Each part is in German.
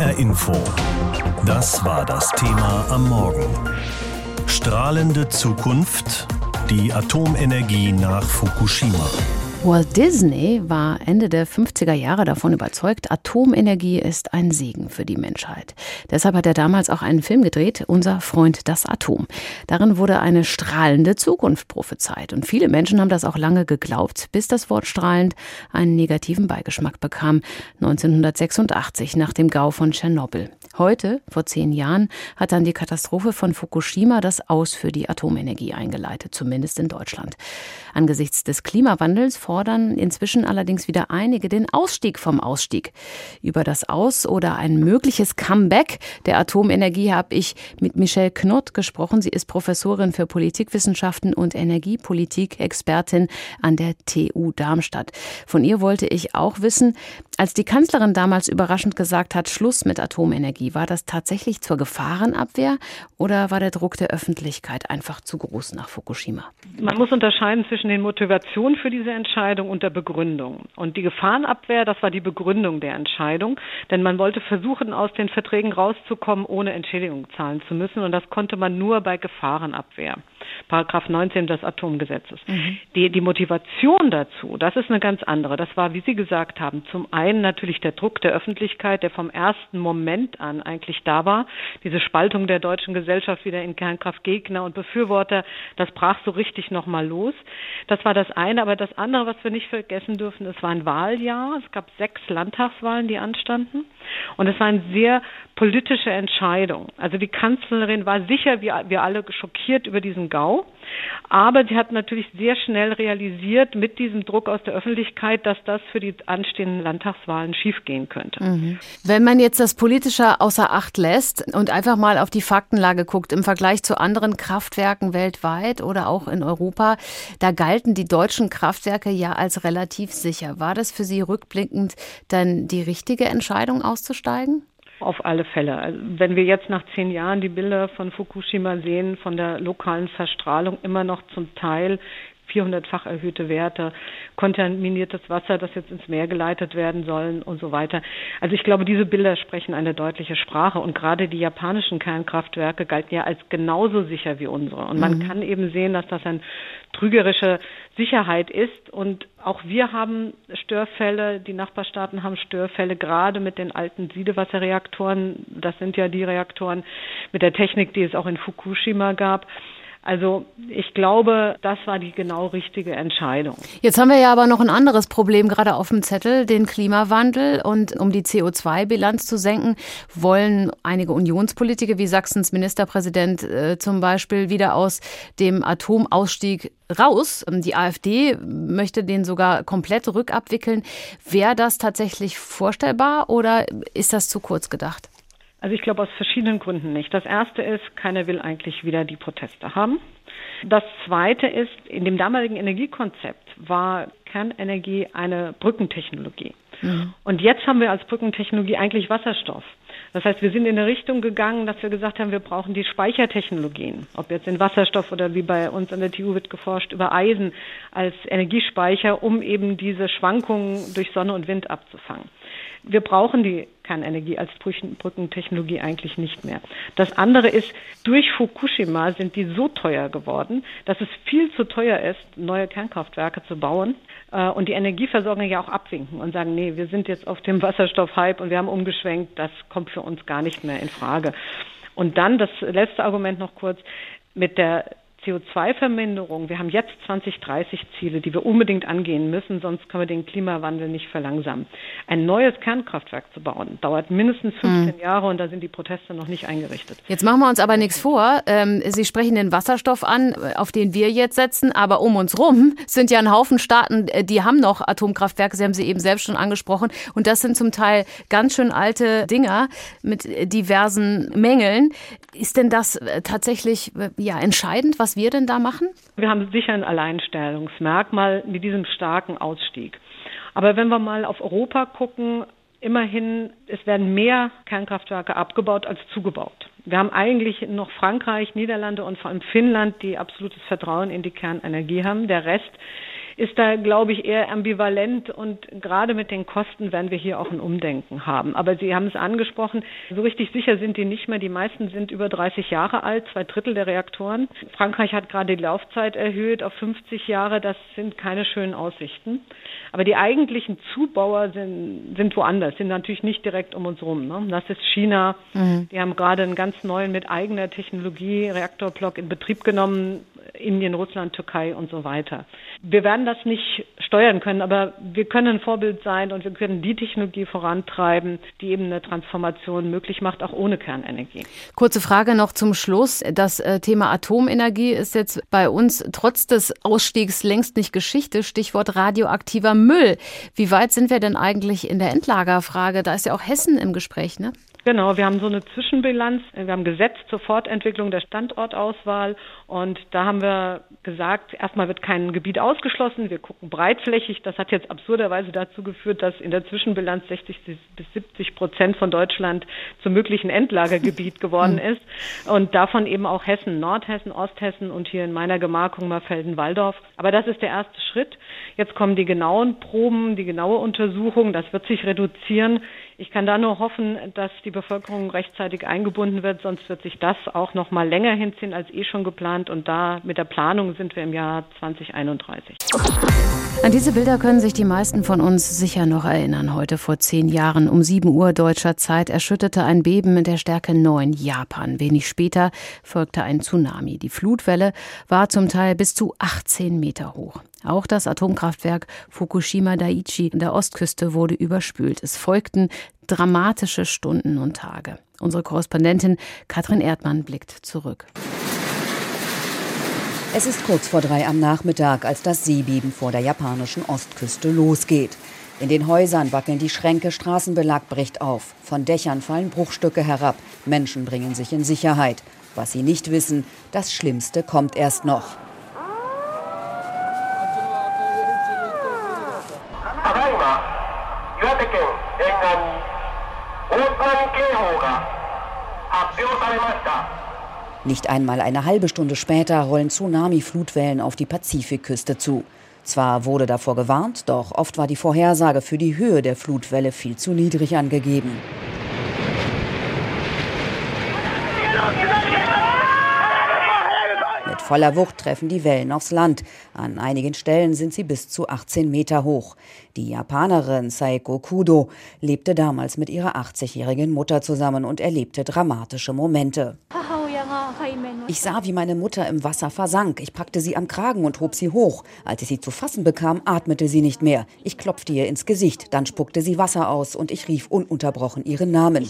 HR Info. Das war das Thema am Morgen. Strahlende Zukunft, die Atomenergie nach Fukushima. Walt Disney war Ende der 50er Jahre davon überzeugt, Atomenergie ist ein Segen für die Menschheit. Deshalb hat er damals auch einen Film gedreht, Unser Freund das Atom. Darin wurde eine strahlende Zukunft prophezeit. Und viele Menschen haben das auch lange geglaubt, bis das Wort strahlend einen negativen Beigeschmack bekam. 1986 nach dem Gau von Tschernobyl. Heute, vor zehn Jahren, hat dann die Katastrophe von Fukushima das Aus für die Atomenergie eingeleitet, zumindest in Deutschland. Angesichts des Klimawandels fordern inzwischen allerdings wieder einige den Ausstieg vom Ausstieg. Über das Aus- oder ein mögliches Comeback der Atomenergie habe ich mit Michelle Knott gesprochen. Sie ist Professorin für Politikwissenschaften und Energiepolitik, Expertin an der TU Darmstadt. Von ihr wollte ich auch wissen, als die Kanzlerin damals überraschend gesagt hat, Schluss mit Atomenergie, war das tatsächlich zur Gefahrenabwehr oder war der Druck der Öffentlichkeit einfach zu groß nach Fukushima? Man muss unterscheiden zwischen den Motivationen für diese Entscheidung und der Begründung. Und die Gefahrenabwehr, das war die Begründung der Entscheidung, denn man wollte versuchen, aus den Verträgen rauszukommen, ohne Entschädigung zahlen zu müssen. Und das konnte man nur bei Gefahrenabwehr. Paragraph 19 des Atomgesetzes. Mhm. Die, die Motivation dazu, das ist eine ganz andere. Das war, wie Sie gesagt haben, zum einen natürlich der Druck der Öffentlichkeit, der vom ersten Moment an eigentlich da war. Diese Spaltung der deutschen Gesellschaft wieder in Kernkraftgegner und Befürworter, das brach so richtig nochmal los. Das war das eine. Aber das andere, was wir nicht vergessen dürfen, es war ein Wahljahr. Es gab sechs Landtagswahlen, die anstanden. Und es war eine sehr politische Entscheidung. Also die Kanzlerin war sicher, wie wir alle schockiert über diesen GAU. Aber sie hat natürlich sehr schnell realisiert mit diesem Druck aus der Öffentlichkeit, dass das für die anstehenden Landtagswahlen schiefgehen könnte. Mhm. Wenn man jetzt das Politische außer Acht lässt und einfach mal auf die Faktenlage guckt, im Vergleich zu anderen Kraftwerken weltweit oder auch in Europa, da galten die deutschen Kraftwerke ja als relativ sicher. War das für Sie rückblickend dann die richtige Entscheidung auszusteigen? Auf alle Fälle. Also wenn wir jetzt nach zehn Jahren die Bilder von Fukushima sehen, von der lokalen Verstrahlung immer noch zum Teil 400-fach erhöhte Werte, kontaminiertes Wasser, das jetzt ins Meer geleitet werden soll und so weiter. Also ich glaube, diese Bilder sprechen eine deutliche Sprache und gerade die japanischen Kernkraftwerke galten ja als genauso sicher wie unsere. Und man mhm. kann eben sehen, dass das eine trügerische Sicherheit ist und auch wir haben Störfälle, die Nachbarstaaten haben Störfälle, gerade mit den alten Siedewasserreaktoren. Das sind ja die Reaktoren mit der Technik, die es auch in Fukushima gab. Also ich glaube, das war die genau richtige Entscheidung. Jetzt haben wir ja aber noch ein anderes Problem gerade auf dem Zettel, den Klimawandel. Und um die CO2-Bilanz zu senken, wollen einige Unionspolitiker wie Sachsens Ministerpräsident äh, zum Beispiel wieder aus dem Atomausstieg raus. Die AfD möchte den sogar komplett rückabwickeln. Wäre das tatsächlich vorstellbar oder ist das zu kurz gedacht? Also ich glaube aus verschiedenen Gründen nicht. Das erste ist, keiner will eigentlich wieder die Proteste haben. Das zweite ist, in dem damaligen Energiekonzept war Kernenergie eine Brückentechnologie. Mhm. Und jetzt haben wir als Brückentechnologie eigentlich Wasserstoff. Das heißt, wir sind in eine Richtung gegangen, dass wir gesagt haben, wir brauchen die Speichertechnologien. Ob jetzt in Wasserstoff oder wie bei uns an der TU wird geforscht, über Eisen als Energiespeicher, um eben diese Schwankungen durch Sonne und Wind abzufangen. Wir brauchen die Kernenergie als Brückentechnologie eigentlich nicht mehr. Das andere ist, durch Fukushima sind die so teuer geworden, dass es viel zu teuer ist, neue Kernkraftwerke zu bauen äh, und die Energieversorger ja auch abwinken und sagen, nee, wir sind jetzt auf dem Wasserstoffhype und wir haben umgeschwenkt, das kommt für uns gar nicht mehr in Frage. Und dann das letzte Argument noch kurz mit der CO2-Verminderung, wir haben jetzt 2030 Ziele, die wir unbedingt angehen müssen, sonst können wir den Klimawandel nicht verlangsamen. Ein neues Kernkraftwerk zu bauen, dauert mindestens 15 mhm. Jahre und da sind die Proteste noch nicht eingerichtet. Jetzt machen wir uns aber nichts vor. Ähm, Sie sprechen den Wasserstoff an, auf den wir jetzt setzen, aber um uns rum sind ja ein Haufen Staaten, äh, die haben noch Atomkraftwerke, Sie haben sie eben selbst schon angesprochen und das sind zum Teil ganz schön alte Dinger mit diversen Mängeln. Ist denn das äh, tatsächlich äh, ja entscheidend, was was wir denn da machen? Wir haben sicher ein Alleinstellungsmerkmal mit diesem starken Ausstieg. Aber wenn wir mal auf Europa gucken, immerhin, es werden mehr Kernkraftwerke abgebaut als zugebaut. Wir haben eigentlich noch Frankreich, Niederlande und vor allem Finnland, die absolutes Vertrauen in die Kernenergie haben. Der Rest ist da, glaube ich, eher ambivalent und gerade mit den Kosten werden wir hier auch ein Umdenken haben. Aber Sie haben es angesprochen, so richtig sicher sind die nicht mehr. Die meisten sind über 30 Jahre alt, zwei Drittel der Reaktoren. Frankreich hat gerade die Laufzeit erhöht auf 50 Jahre. Das sind keine schönen Aussichten. Aber die eigentlichen Zubauer sind, sind woanders, sind natürlich nicht direkt um uns rum. Ne? Das ist China. Mhm. Die haben gerade einen ganz neuen mit eigener Technologie Reaktorblock in Betrieb genommen. Indien, Russland, Türkei und so weiter. Wir werden das nicht steuern können, aber wir können ein Vorbild sein und wir können die Technologie vorantreiben, die eben eine Transformation möglich macht, auch ohne Kernenergie. Kurze Frage noch zum Schluss. Das äh, Thema Atomenergie ist jetzt bei uns trotz des Ausstiegs längst nicht Geschichte. Stichwort radioaktiver Müll. Wie weit sind wir denn eigentlich in der Endlagerfrage? Da ist ja auch Hessen im Gespräch, ne? Genau, wir haben so eine Zwischenbilanz. Wir haben Gesetz zur Fortentwicklung der Standortauswahl und da haben wir gesagt, erstmal wird kein Gebiet ausgeschlossen. Wir gucken breitflächig. Das hat jetzt absurderweise dazu geführt, dass in der Zwischenbilanz 60 bis 70 Prozent von Deutschland zum möglichen Endlagergebiet geworden hm. ist und davon eben auch Hessen, Nordhessen, Osthessen und hier in meiner Gemarkung Marfelden-Walldorf. Aber das ist der erste Schritt. Jetzt kommen die genauen Proben, die genaue Untersuchung. Das wird sich reduzieren. Ich kann da nur hoffen, dass die Bevölkerung rechtzeitig eingebunden wird, sonst wird sich das auch noch mal länger hinziehen als eh schon geplant und da mit der Planung sind wir im Jahr 2031. An diese Bilder können sich die meisten von uns sicher noch erinnern. Heute vor zehn Jahren um 7 Uhr deutscher Zeit erschütterte ein Beben mit der Stärke 9 Japan. Wenig später folgte ein Tsunami. Die Flutwelle war zum Teil bis zu 18 Meter hoch. Auch das Atomkraftwerk Fukushima Daiichi an der Ostküste wurde überspült. Es folgten dramatische Stunden und Tage. Unsere Korrespondentin Katrin Erdmann blickt zurück. Es ist kurz vor drei am Nachmittag, als das Seebeben vor der japanischen Ostküste losgeht. In den Häusern wackeln die Schränke, Straßenbelag bricht auf. Von Dächern fallen Bruchstücke herab. Menschen bringen sich in Sicherheit. Was sie nicht wissen, das Schlimmste kommt erst noch. Nicht einmal eine halbe Stunde später rollen Tsunami-Flutwellen auf die Pazifikküste zu. Zwar wurde davor gewarnt, doch oft war die Vorhersage für die Höhe der Flutwelle viel zu niedrig angegeben. Voller Wucht treffen die Wellen aufs Land. An einigen Stellen sind sie bis zu 18 Meter hoch. Die Japanerin Saiko Kudo lebte damals mit ihrer 80-jährigen Mutter zusammen und erlebte dramatische Momente. Ich sah, wie meine Mutter im Wasser versank. Ich packte sie am Kragen und hob sie hoch. Als ich sie zu fassen bekam, atmete sie nicht mehr. Ich klopfte ihr ins Gesicht, dann spuckte sie Wasser aus und ich rief ununterbrochen ihren Namen.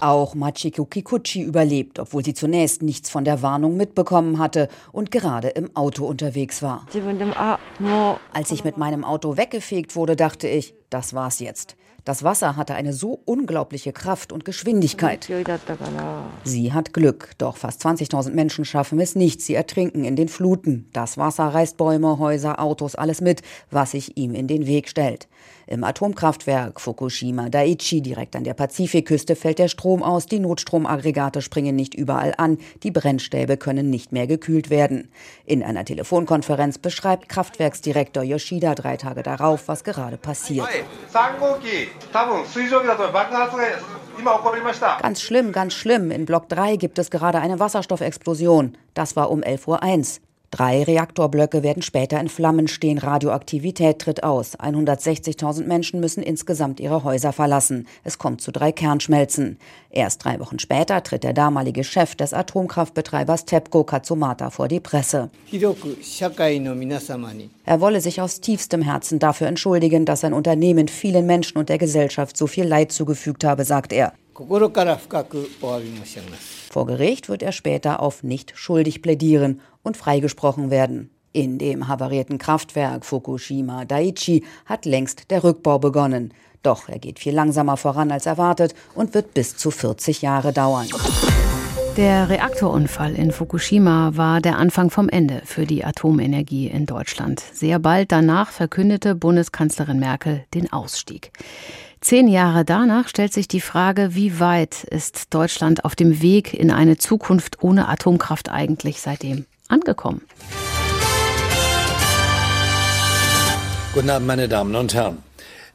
Auch Machiko Kikuchi überlebt, obwohl sie zunächst nichts von der Warnung mitbekommen hatte und gerade im Auto unterwegs war. Als ich mit meinem Auto weggefegt wurde, dachte ich, das war's jetzt. Das Wasser hatte eine so unglaubliche Kraft und Geschwindigkeit. Sie hat Glück, doch fast 20.000 Menschen schaffen es nicht. Sie ertrinken in den Fluten. Das Wasser reißt Bäume, Häuser, Autos, alles mit, was sich ihm in den Weg stellt. Im Atomkraftwerk Fukushima Daiichi direkt an der Pazifikküste fällt der Strom aus, die Notstromaggregate springen nicht überall an, die Brennstäbe können nicht mehr gekühlt werden. In einer Telefonkonferenz beschreibt Kraftwerksdirektor Yoshida drei Tage darauf, was gerade passiert. Ganz schlimm, ganz schlimm. In Block 3 gibt es gerade eine Wasserstoffexplosion. Das war um 11.01 Uhr. Drei Reaktorblöcke werden später in Flammen stehen. Radioaktivität tritt aus. 160.000 Menschen müssen insgesamt ihre Häuser verlassen. Es kommt zu drei Kernschmelzen. Erst drei Wochen später tritt der damalige Chef des Atomkraftbetreibers TEPCO Katsumata vor die Presse. Er wolle sich aus tiefstem Herzen dafür entschuldigen, dass sein Unternehmen vielen Menschen und der Gesellschaft so viel Leid zugefügt habe, sagt er. Vor Gericht wird er später auf nicht schuldig plädieren und freigesprochen werden. In dem havarierten Kraftwerk Fukushima Daiichi hat längst der Rückbau begonnen. Doch er geht viel langsamer voran als erwartet und wird bis zu 40 Jahre dauern. Der Reaktorunfall in Fukushima war der Anfang vom Ende für die Atomenergie in Deutschland. Sehr bald danach verkündete Bundeskanzlerin Merkel den Ausstieg. Zehn Jahre danach stellt sich die Frage, wie weit ist Deutschland auf dem Weg in eine Zukunft ohne Atomkraft eigentlich seitdem angekommen? Guten Abend, meine Damen und Herren.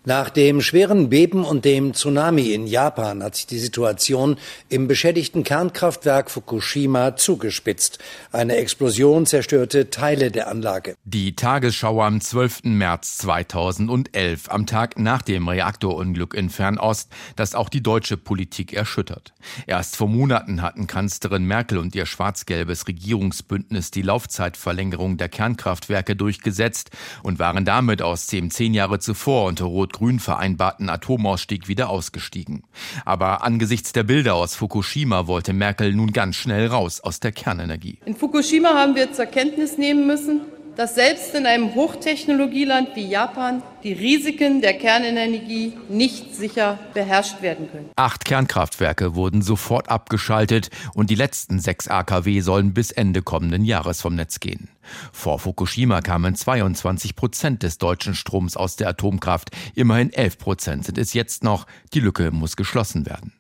Nach dem schweren Beben und dem Tsunami in Japan hat sich die Situation im beschädigten Kernkraftwerk Fukushima zugespitzt. Eine Explosion zerstörte Teile der Anlage. Die Tagesschau am 12. März 2011, am Tag nach dem Reaktorunglück in Fernost, das auch die deutsche Politik erschüttert. Erst vor Monaten hatten Kanzlerin Merkel und ihr schwarz-gelbes Regierungsbündnis die Laufzeitverlängerung der Kernkraftwerke durchgesetzt und waren damit aus dem zehn Jahre zuvor unter Rot Rot-Grün vereinbarten Atomausstieg wieder ausgestiegen. Aber angesichts der Bilder aus Fukushima wollte Merkel nun ganz schnell raus aus der Kernenergie. In Fukushima haben wir zur Kenntnis nehmen müssen, dass selbst in einem Hochtechnologieland wie Japan die Risiken der Kernenergie nicht sicher beherrscht werden können. Acht Kernkraftwerke wurden sofort abgeschaltet und die letzten sechs AKW sollen bis Ende kommenden Jahres vom Netz gehen. Vor Fukushima kamen 22 Prozent des deutschen Stroms aus der Atomkraft. Immerhin 11 Prozent sind es jetzt noch. Die Lücke muss geschlossen werden.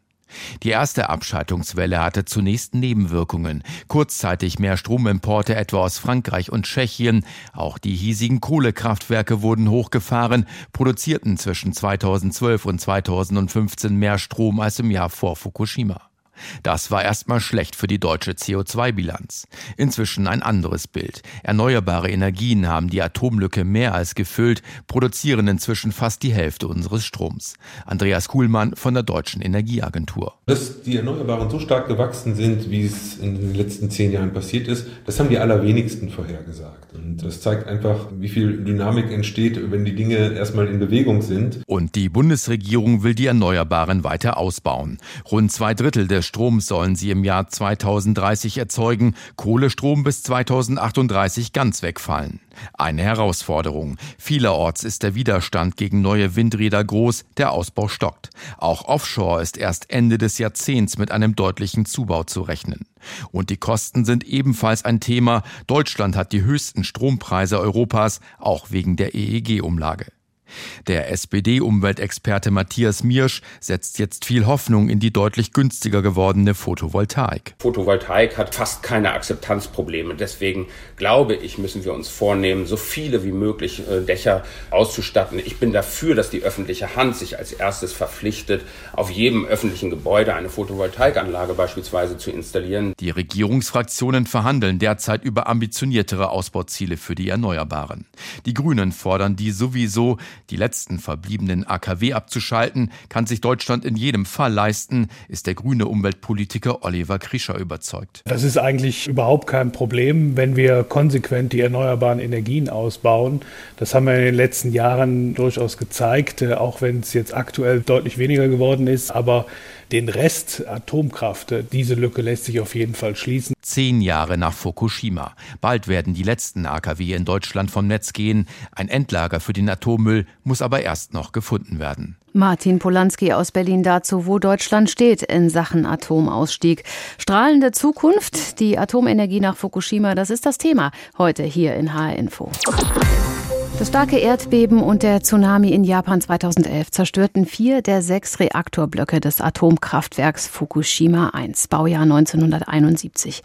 Die erste Abschaltungswelle hatte zunächst Nebenwirkungen. Kurzzeitig mehr Stromimporte etwa aus Frankreich und Tschechien. Auch die hiesigen Kohlekraftwerke wurden hochgefahren, produzierten zwischen 2012 und 2015 mehr Strom als im Jahr vor Fukushima. Das war erstmal schlecht für die deutsche CO2-Bilanz. Inzwischen ein anderes Bild. Erneuerbare Energien haben die Atomlücke mehr als gefüllt, produzieren inzwischen fast die Hälfte unseres Stroms. Andreas Kuhlmann von der Deutschen Energieagentur. Dass die Erneuerbaren so stark gewachsen sind, wie es in den letzten zehn Jahren passiert ist, das haben die allerwenigsten vorhergesagt. Und das zeigt einfach, wie viel Dynamik entsteht, wenn die Dinge erstmal in Bewegung sind. Und die Bundesregierung will die Erneuerbaren weiter ausbauen. Rund zwei Drittel des Stroms sollen sie im Jahr 2030 erzeugen, Kohlestrom bis 2038 ganz wegfallen. Eine Herausforderung. Vielerorts ist der Widerstand gegen neue Windräder groß, der Ausbau stockt. Auch offshore ist erst Ende des Jahrzehnts mit einem deutlichen Zubau zu rechnen. Und die Kosten sind ebenfalls ein Thema. Deutschland hat die höchsten Strompreise Europas, auch wegen der EEG-Umlage. Der SPD-Umweltexperte Matthias Miersch setzt jetzt viel Hoffnung in die deutlich günstiger gewordene Photovoltaik. Photovoltaik hat fast keine Akzeptanzprobleme. Deswegen glaube ich, müssen wir uns vornehmen, so viele wie möglich äh, Dächer auszustatten. Ich bin dafür, dass die öffentliche Hand sich als erstes verpflichtet, auf jedem öffentlichen Gebäude eine Photovoltaikanlage beispielsweise zu installieren. Die Regierungsfraktionen verhandeln derzeit über ambitioniertere Ausbauziele für die Erneuerbaren. Die Grünen fordern die sowieso, die letzten verbliebenen AKW abzuschalten, kann sich Deutschland in jedem Fall leisten, ist der grüne Umweltpolitiker Oliver Krischer überzeugt. Das ist eigentlich überhaupt kein Problem, wenn wir konsequent die erneuerbaren Energien ausbauen. Das haben wir in den letzten Jahren durchaus gezeigt, äh, auch wenn es jetzt aktuell deutlich weniger geworden ist. Aber den Rest Atomkraft, diese Lücke lässt sich auf jeden Fall schließen. Zehn Jahre nach Fukushima. Bald werden die letzten AKW in Deutschland vom Netz gehen. Ein Endlager für den Atommüll muss aber erst noch gefunden werden. Martin Polanski aus Berlin dazu, wo Deutschland steht in Sachen Atomausstieg. Strahlende Zukunft, die Atomenergie nach Fukushima, das ist das Thema heute hier in HR Info. Das starke Erdbeben und der Tsunami in Japan 2011 zerstörten vier der sechs Reaktorblöcke des Atomkraftwerks Fukushima 1, Baujahr 1971.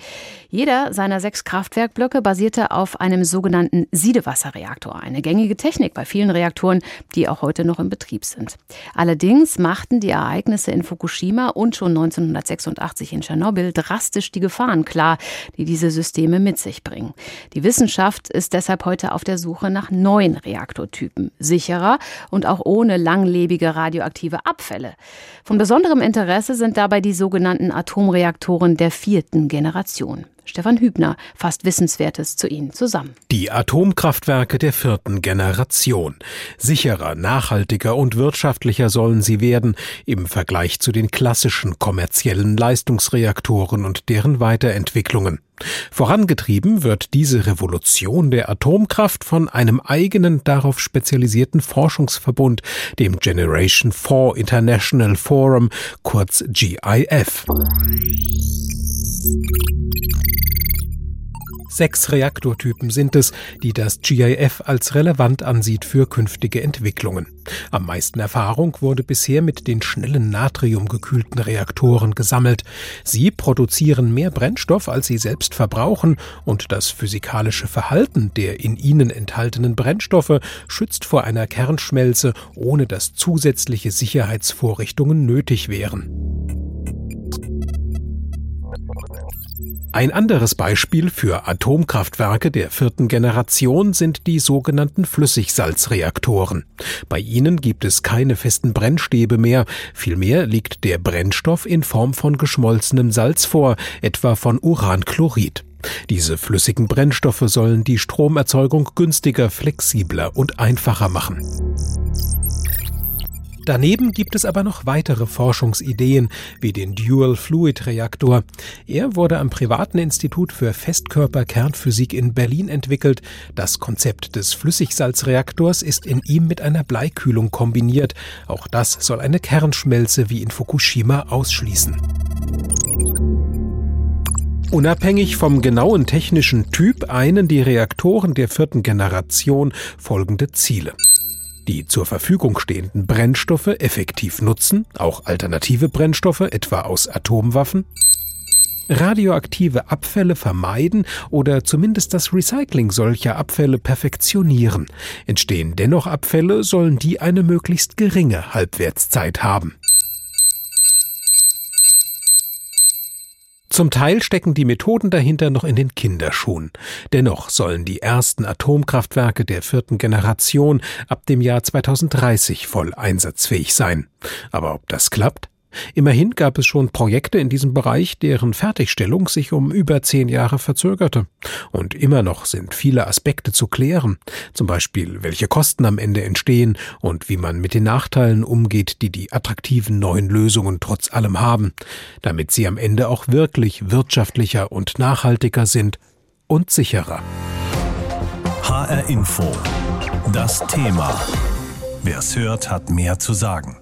Jeder seiner sechs Kraftwerkblöcke basierte auf einem sogenannten Siedewasserreaktor, eine gängige Technik bei vielen Reaktoren, die auch heute noch in Betrieb sind. Allerdings machten die Ereignisse in Fukushima und schon 1986 in Tschernobyl drastisch die Gefahren klar, die diese Systeme mit sich bringen. Die Wissenschaft ist deshalb heute auf der Suche nach neuen neuen Reaktortypen, sicherer und auch ohne langlebige radioaktive Abfälle. Von besonderem Interesse sind dabei die sogenannten Atomreaktoren der vierten Generation. Stefan Hübner fasst Wissenswertes zu ihnen zusammen. Die Atomkraftwerke der vierten Generation. Sicherer, nachhaltiger und wirtschaftlicher sollen sie werden im Vergleich zu den klassischen kommerziellen Leistungsreaktoren und deren Weiterentwicklungen. Vorangetrieben wird diese Revolution der Atomkraft von einem eigenen darauf spezialisierten Forschungsverbund, dem Generation 4 International Forum, kurz GIF. Sechs Reaktortypen sind es, die das GIF als relevant ansieht für künftige Entwicklungen. Am meisten Erfahrung wurde bisher mit den schnellen natriumgekühlten Reaktoren gesammelt. Sie produzieren mehr Brennstoff, als sie selbst verbrauchen, und das physikalische Verhalten der in ihnen enthaltenen Brennstoffe schützt vor einer Kernschmelze, ohne dass zusätzliche Sicherheitsvorrichtungen nötig wären. Ein anderes Beispiel für Atomkraftwerke der vierten Generation sind die sogenannten Flüssigsalzreaktoren. Bei ihnen gibt es keine festen Brennstäbe mehr, vielmehr liegt der Brennstoff in Form von geschmolzenem Salz vor, etwa von Uranchlorid. Diese flüssigen Brennstoffe sollen die Stromerzeugung günstiger, flexibler und einfacher machen. Daneben gibt es aber noch weitere Forschungsideen, wie den Dual Fluid Reaktor. Er wurde am privaten Institut für Festkörperkernphysik in Berlin entwickelt. Das Konzept des Flüssigsalzreaktors ist in ihm mit einer Bleikühlung kombiniert. Auch das soll eine Kernschmelze wie in Fukushima ausschließen. Unabhängig vom genauen technischen Typ einen die Reaktoren der vierten Generation folgende Ziele die zur Verfügung stehenden Brennstoffe effektiv nutzen, auch alternative Brennstoffe, etwa aus Atomwaffen, radioaktive Abfälle vermeiden oder zumindest das Recycling solcher Abfälle perfektionieren. Entstehen dennoch Abfälle, sollen die eine möglichst geringe Halbwertszeit haben. Zum Teil stecken die Methoden dahinter noch in den Kinderschuhen. Dennoch sollen die ersten Atomkraftwerke der vierten Generation ab dem Jahr 2030 voll einsatzfähig sein. Aber ob das klappt? Immerhin gab es schon Projekte in diesem Bereich, deren Fertigstellung sich um über zehn Jahre verzögerte. Und immer noch sind viele Aspekte zu klären, zum Beispiel welche Kosten am Ende entstehen und wie man mit den Nachteilen umgeht, die die attraktiven neuen Lösungen trotz allem haben, damit sie am Ende auch wirklich wirtschaftlicher und nachhaltiger sind und sicherer. HR Info. Das Thema. Wer es hört, hat mehr zu sagen.